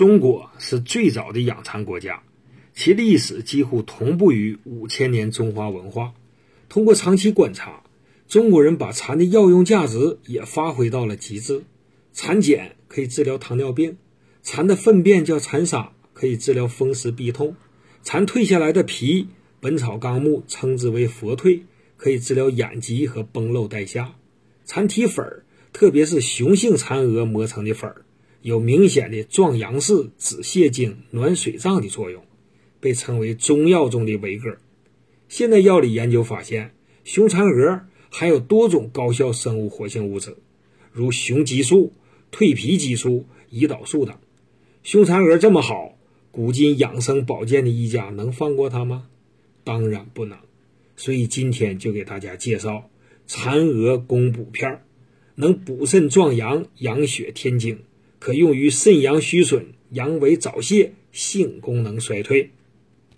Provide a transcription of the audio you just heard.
中国是最早的养蚕国家，其历史几乎同步于五千年中华文化。通过长期观察，中国人把蚕的药用价值也发挥到了极致。蚕茧可以治疗糖尿病，蚕的粪便叫蚕沙，可以治疗风湿痹痛。蚕蜕下来的皮，《本草纲目》称之为佛蜕，可以治疗眼疾和崩漏带下。蚕体粉儿，特别是雄性蚕蛾磨成的粉儿，有明显的壮阳式、止泻精、暖水胀的作用，被称为中药中的维哥。现代药理研究发现，雄蚕蛾含有多种高效生物活性物质，如雄激素、蜕皮激素、胰岛素等。雄蚕蛾这么好。古今养生保健的一家能放过它吗？当然不能。所以今天就给大家介绍蚕蛾攻补片，能补肾壮阳、养血添精，可用于肾阳虚损、阳痿早泄、性功能衰退。